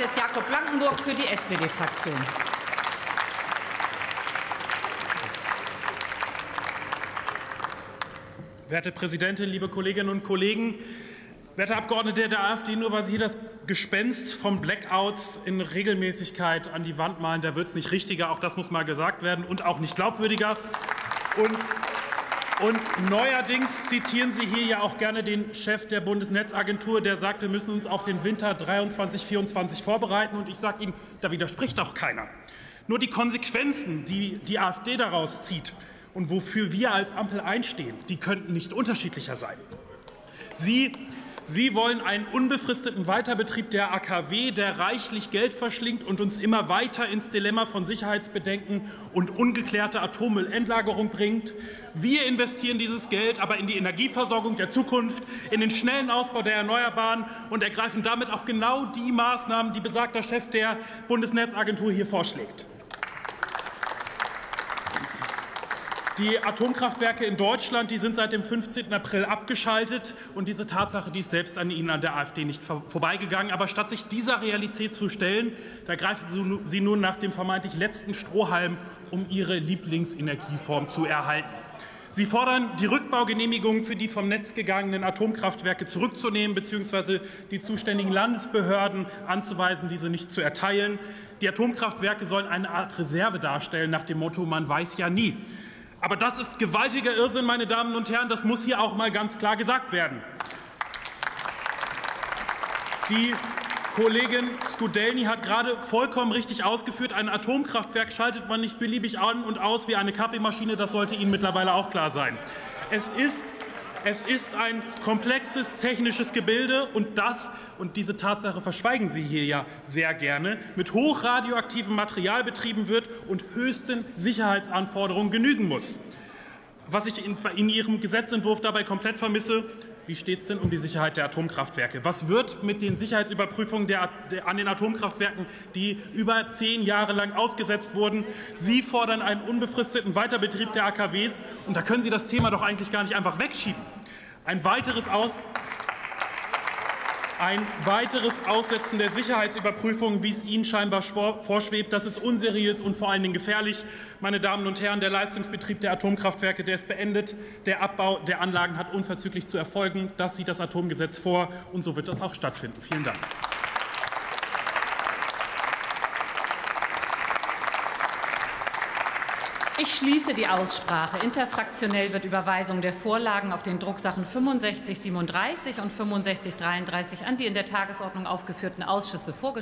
jetzt Jakob Blankenburg für die SPD-Fraktion. Werte Präsidentin, liebe Kolleginnen und Kollegen, werte Abgeordnete der AfD, nur weil Sie hier das Gespenst von Blackouts in Regelmäßigkeit an die Wand malen, da wird es nicht richtiger, auch das muss mal gesagt werden, und auch nicht glaubwürdiger. Und und neuerdings zitieren Sie hier ja auch gerne den Chef der Bundesnetzagentur, der sagt, wir müssen uns auf den Winter 23, 24 vorbereiten. Und ich sage Ihnen, da widerspricht auch keiner. Nur die Konsequenzen, die die AfD daraus zieht und wofür wir als Ampel einstehen, die könnten nicht unterschiedlicher sein. Sie Sie wollen einen unbefristeten Weiterbetrieb der AKW, der reichlich Geld verschlingt und uns immer weiter ins Dilemma von Sicherheitsbedenken und ungeklärter Atommüllendlagerung bringt. Wir investieren dieses Geld aber in die Energieversorgung der Zukunft, in den schnellen Ausbau der Erneuerbaren und ergreifen damit auch genau die Maßnahmen, die besagter Chef der Bundesnetzagentur hier vorschlägt. Die Atomkraftwerke in Deutschland die sind seit dem 15. April abgeschaltet. Und diese Tatsache die ist selbst an Ihnen, an der AfD, nicht vorbeigegangen. Aber statt sich dieser Realität zu stellen, da greifen Sie nun nach dem vermeintlich letzten Strohhalm, um Ihre Lieblingsenergieform zu erhalten. Sie fordern, die Rückbaugenehmigung für die vom Netz gegangenen Atomkraftwerke zurückzunehmen bzw. die zuständigen Landesbehörden anzuweisen, diese nicht zu erteilen. Die Atomkraftwerke sollen eine Art Reserve darstellen, nach dem Motto Man weiß ja nie. Aber das ist gewaltiger Irrsinn, meine Damen und Herren. Das muss hier auch mal ganz klar gesagt werden. Die Kollegin Skudelny hat gerade vollkommen richtig ausgeführt, ein Atomkraftwerk schaltet man nicht beliebig an und aus wie eine Kaffeemaschine. Das sollte Ihnen mittlerweile auch klar sein. Es ist es ist ein komplexes technisches Gebilde und das, und diese Tatsache verschweigen Sie hier ja sehr gerne, mit hochradioaktivem Material betrieben wird und höchsten Sicherheitsanforderungen genügen muss. Was ich in, in Ihrem Gesetzentwurf dabei komplett vermisse, wie steht es denn um die Sicherheit der Atomkraftwerke? Was wird mit den Sicherheitsüberprüfungen der, der, an den Atomkraftwerken, die über zehn Jahre lang ausgesetzt wurden? Sie fordern einen unbefristeten Weiterbetrieb der AKWs. Und da können Sie das Thema doch eigentlich gar nicht einfach wegschieben. Ein weiteres Aus ein weiteres Aussetzen der Sicherheitsüberprüfungen, wie es Ihnen scheinbar vorschwebt, das ist unseriös und vor allen Dingen gefährlich. Meine Damen und Herren, der Leistungsbetrieb der Atomkraftwerke, der ist beendet. Der Abbau der Anlagen hat unverzüglich zu erfolgen. Das sieht das Atomgesetz vor, und so wird das auch stattfinden. Vielen Dank. Ich schließe die Aussprache. Interfraktionell wird Überweisung der Vorlagen auf den Drucksachen 6537 und 6533 an die in der Tagesordnung aufgeführten Ausschüsse vorgeschlagen.